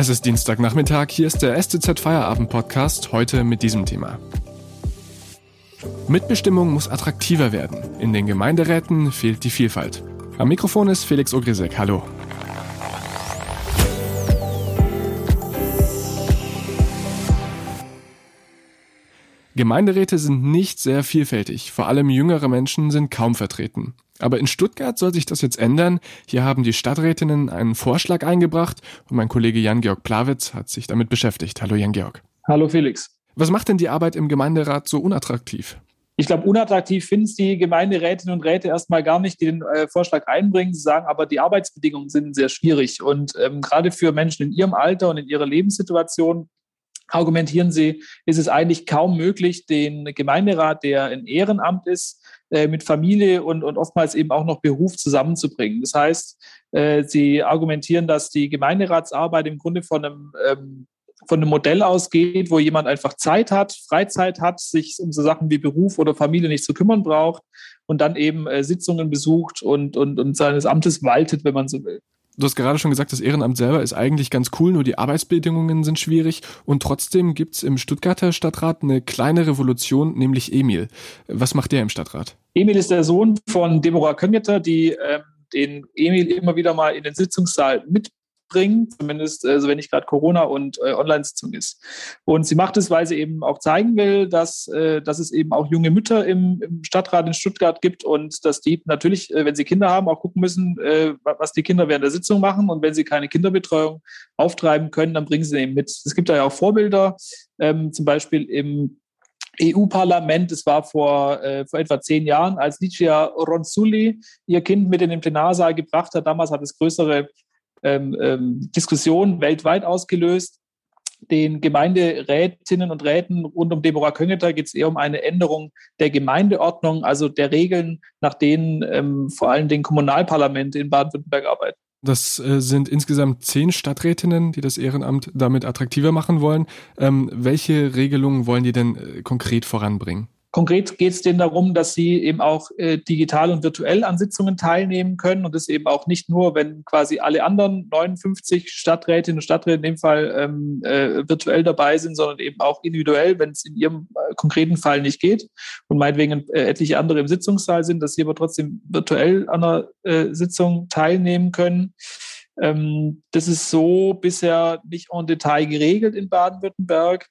Es ist Dienstagnachmittag, hier ist der STZ Feierabend Podcast, heute mit diesem Thema. Mitbestimmung muss attraktiver werden. In den Gemeinderäten fehlt die Vielfalt. Am Mikrofon ist Felix Ogrisek. Hallo. Gemeinderäte sind nicht sehr vielfältig, vor allem jüngere Menschen sind kaum vertreten. Aber in Stuttgart soll sich das jetzt ändern. Hier haben die Stadträtinnen einen Vorschlag eingebracht und mein Kollege Jan-Georg Plawitz hat sich damit beschäftigt. Hallo Jan-Georg. Hallo Felix. Was macht denn die Arbeit im Gemeinderat so unattraktiv? Ich glaube, unattraktiv finden es die Gemeinderätinnen und Räte erstmal gar nicht, die den äh, Vorschlag einbringen. Sie sagen aber, die Arbeitsbedingungen sind sehr schwierig. Und ähm, gerade für Menschen in ihrem Alter und in ihrer Lebenssituation argumentieren sie, ist es eigentlich kaum möglich, den Gemeinderat, der ein Ehrenamt ist, äh, mit Familie und, und oftmals eben auch noch Beruf zusammenzubringen. Das heißt, äh, sie argumentieren, dass die Gemeinderatsarbeit im Grunde von einem ähm, von einem Modell ausgeht, wo jemand einfach Zeit hat, Freizeit hat, sich um so Sachen wie Beruf oder Familie nicht zu kümmern braucht und dann eben äh, Sitzungen besucht und, und, und seines Amtes waltet, wenn man so will. Du hast gerade schon gesagt, das Ehrenamt selber ist eigentlich ganz cool, nur die Arbeitsbedingungen sind schwierig. Und trotzdem gibt's im Stuttgarter Stadtrat eine kleine Revolution, nämlich Emil. Was macht der im Stadtrat? Emil ist der Sohn von Deborah Köngeter, die ähm, den Emil immer wieder mal in den Sitzungssaal mit bringen, zumindest also wenn nicht gerade Corona und äh, Online-Sitzung ist. Und sie macht es, weil sie eben auch zeigen will, dass, äh, dass es eben auch junge Mütter im, im, Stadtrat in Stuttgart gibt und dass die natürlich, äh, wenn sie Kinder haben, auch gucken müssen, äh, was die Kinder während der Sitzung machen. Und wenn sie keine Kinderbetreuung auftreiben können, dann bringen sie eben mit. Es gibt da ja auch Vorbilder, ähm, zum Beispiel im EU-Parlament, es war vor, äh, vor etwa zehn Jahren, als Licia Ronzulli ihr Kind mit in den Plenarsaal gebracht hat. Damals hat es größere ähm, ähm, Diskussion weltweit ausgelöst. Den Gemeinderätinnen und Räten rund um Deborah Köngeter geht es eher um eine Änderung der Gemeindeordnung, also der Regeln, nach denen ähm, vor allem den Kommunalparlamente in Baden-Württemberg arbeiten. Das äh, sind insgesamt zehn Stadträtinnen, die das Ehrenamt damit attraktiver machen wollen. Ähm, welche Regelungen wollen die denn äh, konkret voranbringen? Konkret geht es denen darum, dass sie eben auch äh, digital und virtuell an Sitzungen teilnehmen können und das eben auch nicht nur, wenn quasi alle anderen 59 Stadträtinnen und Stadträte in dem Fall ähm, äh, virtuell dabei sind, sondern eben auch individuell, wenn es in ihrem äh, konkreten Fall nicht geht und meinetwegen äh, etliche andere im Sitzungssaal sind, dass sie aber trotzdem virtuell an einer äh, Sitzung teilnehmen können. Ähm, das ist so bisher nicht en Detail geregelt in Baden-Württemberg.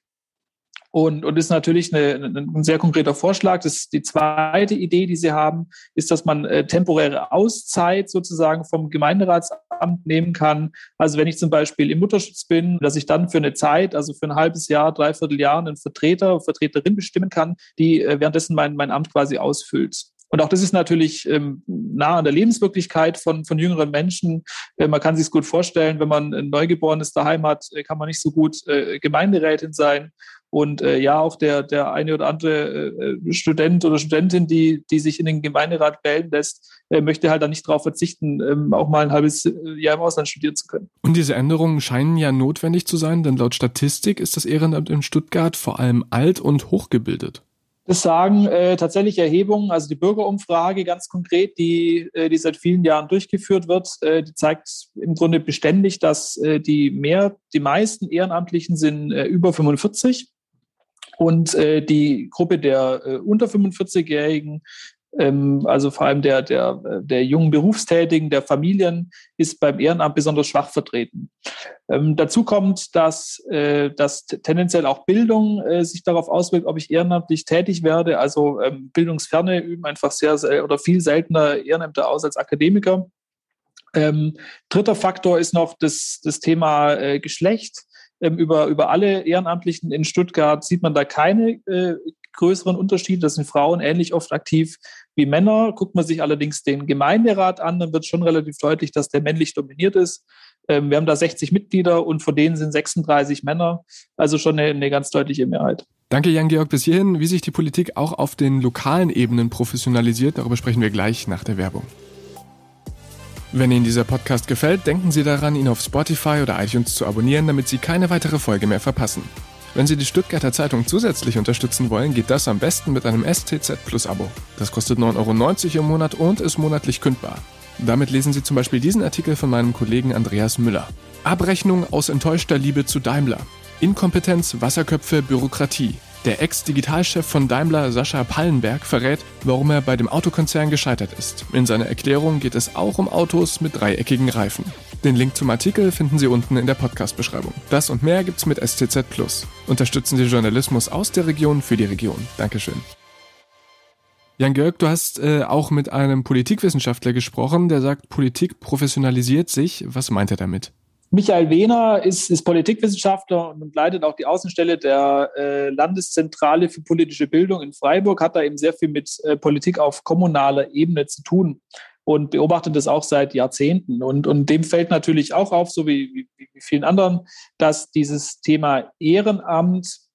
Und, und ist natürlich eine, ein sehr konkreter Vorschlag. Das, die zweite Idee, die Sie haben, ist, dass man äh, temporäre Auszeit sozusagen vom Gemeinderatsamt nehmen kann. Also wenn ich zum Beispiel im Mutterschutz bin, dass ich dann für eine Zeit, also für ein halbes Jahr, dreiviertel Jahr, einen Vertreter, Vertreterin bestimmen kann, die äh, währenddessen mein, mein Amt quasi ausfüllt. Und auch das ist natürlich ähm, nah an der Lebenswirklichkeit von, von jüngeren Menschen. Äh, man kann sich es gut vorstellen, wenn man ein Neugeborenes daheim hat, äh, kann man nicht so gut äh, Gemeinderätin sein. Und äh, ja, auch der, der eine oder andere äh, Student oder Studentin, die, die sich in den Gemeinderat wählen lässt, äh, möchte halt dann nicht darauf verzichten, ähm, auch mal ein halbes äh, Jahr im Ausland studieren zu können. Und diese Änderungen scheinen ja notwendig zu sein, denn laut Statistik ist das Ehrenamt in Stuttgart vor allem alt und hochgebildet. Das sagen äh, tatsächlich Erhebungen, also die Bürgerumfrage ganz konkret, die, äh, die seit vielen Jahren durchgeführt wird, äh, die zeigt im Grunde beständig, dass äh, die mehr, die meisten Ehrenamtlichen sind äh, über 45 und äh, die Gruppe der äh, unter 45-Jährigen, ähm, also vor allem der, der, der jungen Berufstätigen, der Familien, ist beim Ehrenamt besonders schwach vertreten. Ähm, dazu kommt, dass, äh, dass tendenziell auch Bildung äh, sich darauf auswirkt, ob ich ehrenamtlich tätig werde. Also ähm, Bildungsferne üben einfach sehr, sehr oder viel seltener Ehrenämter aus als Akademiker. Ähm, dritter Faktor ist noch das, das Thema äh, Geschlecht. Ähm, über, über alle Ehrenamtlichen in Stuttgart sieht man da keine äh, größeren Unterschiede. Das sind Frauen ähnlich oft aktiv wie Männer. Guckt man sich allerdings den Gemeinderat an, dann wird schon relativ deutlich, dass der männlich dominiert ist. Ähm, wir haben da 60 Mitglieder und von denen sind 36 Männer. Also schon eine, eine ganz deutliche Mehrheit. Danke, Jan-Georg, bis hierhin. Wie sich die Politik auch auf den lokalen Ebenen professionalisiert, darüber sprechen wir gleich nach der Werbung. Wenn Ihnen dieser Podcast gefällt, denken Sie daran, ihn auf Spotify oder iTunes zu abonnieren, damit Sie keine weitere Folge mehr verpassen. Wenn Sie die Stuttgarter Zeitung zusätzlich unterstützen wollen, geht das am besten mit einem STZ Plus Abo. Das kostet 9,90 Euro im Monat und ist monatlich kündbar. Damit lesen Sie zum Beispiel diesen Artikel von meinem Kollegen Andreas Müller. Abrechnung aus enttäuschter Liebe zu Daimler. Inkompetenz, Wasserköpfe, Bürokratie. Der Ex-Digitalchef von Daimler, Sascha Pallenberg, verrät, warum er bei dem Autokonzern gescheitert ist. In seiner Erklärung geht es auch um Autos mit dreieckigen Reifen. Den Link zum Artikel finden Sie unten in der Podcast-Beschreibung. Das und mehr gibt's mit STZ Plus. Unterstützen Sie Journalismus aus der Region für die Region. Dankeschön. Jan-Georg, du hast äh, auch mit einem Politikwissenschaftler gesprochen, der sagt, Politik professionalisiert sich. Was meint er damit? Michael Wehner ist, ist Politikwissenschaftler und leitet auch die Außenstelle der äh, Landeszentrale für politische Bildung in Freiburg, hat da eben sehr viel mit äh, Politik auf kommunaler Ebene zu tun und beobachtet das auch seit Jahrzehnten. Und, und dem fällt natürlich auch auf, so wie, wie, wie vielen anderen, dass dieses Thema Ehrenamt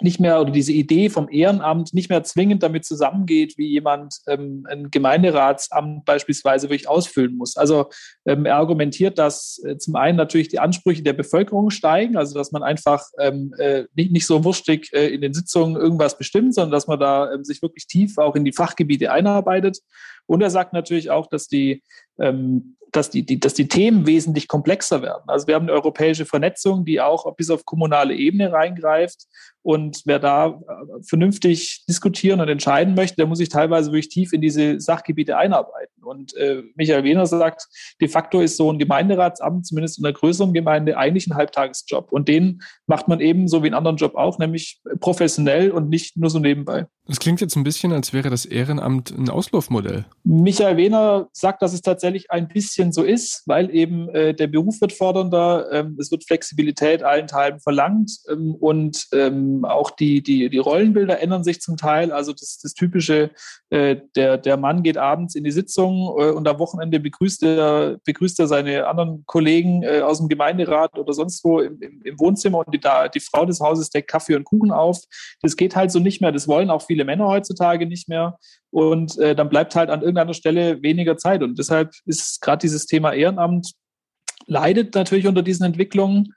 nicht mehr oder diese Idee vom Ehrenamt nicht mehr zwingend damit zusammengeht, wie jemand ähm, ein Gemeinderatsamt beispielsweise wirklich ausfüllen muss. Also ähm, er argumentiert, dass äh, zum einen natürlich die Ansprüche der Bevölkerung steigen, also dass man einfach ähm, äh, nicht, nicht so wurstig äh, in den Sitzungen irgendwas bestimmt, sondern dass man da ähm, sich wirklich tief auch in die Fachgebiete einarbeitet. Und er sagt natürlich auch, dass die ähm, dass die, die, dass die Themen wesentlich komplexer werden. Also wir haben eine europäische Vernetzung, die auch bis auf kommunale Ebene reingreift. Und wer da äh, vernünftig diskutieren und entscheiden möchte, der muss sich teilweise wirklich tief in diese Sachgebiete einarbeiten. Und äh, Michael Wehner sagt, de facto ist so ein Gemeinderatsamt, zumindest in einer größeren Gemeinde, eigentlich ein Halbtagesjob. Und den macht man eben so wie einen anderen Job auch, nämlich professionell und nicht nur so nebenbei. Das klingt jetzt ein bisschen, als wäre das Ehrenamt ein Auslaufmodell. Michael Wehner sagt, dass es tatsächlich ein bisschen so ist, weil eben äh, der Beruf wird fordernder, ähm, es wird Flexibilität allen Teilen verlangt ähm, und ähm, auch die, die, die Rollenbilder ändern sich zum Teil. Also das, das typische, äh, der, der Mann geht abends in die Sitzung äh, und am Wochenende begrüßt er, begrüßt er seine anderen Kollegen äh, aus dem Gemeinderat oder sonst wo im, im, im Wohnzimmer und die, die Frau des Hauses deckt Kaffee und Kuchen auf. Das geht halt so nicht mehr. Das wollen auch viele Männer heutzutage nicht mehr. Und äh, dann bleibt halt an irgendeiner Stelle weniger Zeit. Und deshalb ist gerade dieses Thema Ehrenamt leidet natürlich unter diesen Entwicklungen.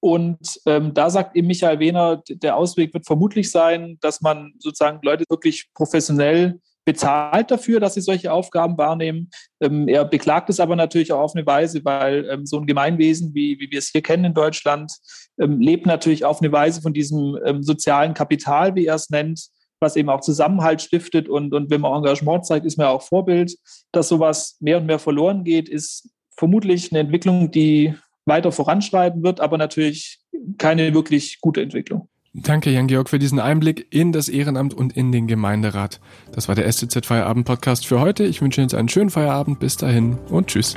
Und ähm, da sagt eben Michael Wehner, der Ausweg wird vermutlich sein, dass man sozusagen Leute wirklich professionell bezahlt dafür, dass sie solche Aufgaben wahrnehmen. Ähm, er beklagt es aber natürlich auch auf eine Weise, weil ähm, so ein Gemeinwesen, wie, wie wir es hier kennen in Deutschland, ähm, lebt natürlich auf eine Weise von diesem ähm, sozialen Kapital, wie er es nennt, was eben auch Zusammenhalt stiftet. Und, und wenn man Engagement zeigt, ist man auch Vorbild. Dass sowas mehr und mehr verloren geht, ist vermutlich eine Entwicklung, die weiter voranschreiten wird, aber natürlich keine wirklich gute Entwicklung. Danke, Jan-Georg, für diesen Einblick in das Ehrenamt und in den Gemeinderat. Das war der STZ Feierabend Podcast für heute. Ich wünsche Ihnen jetzt einen schönen Feierabend. Bis dahin und tschüss.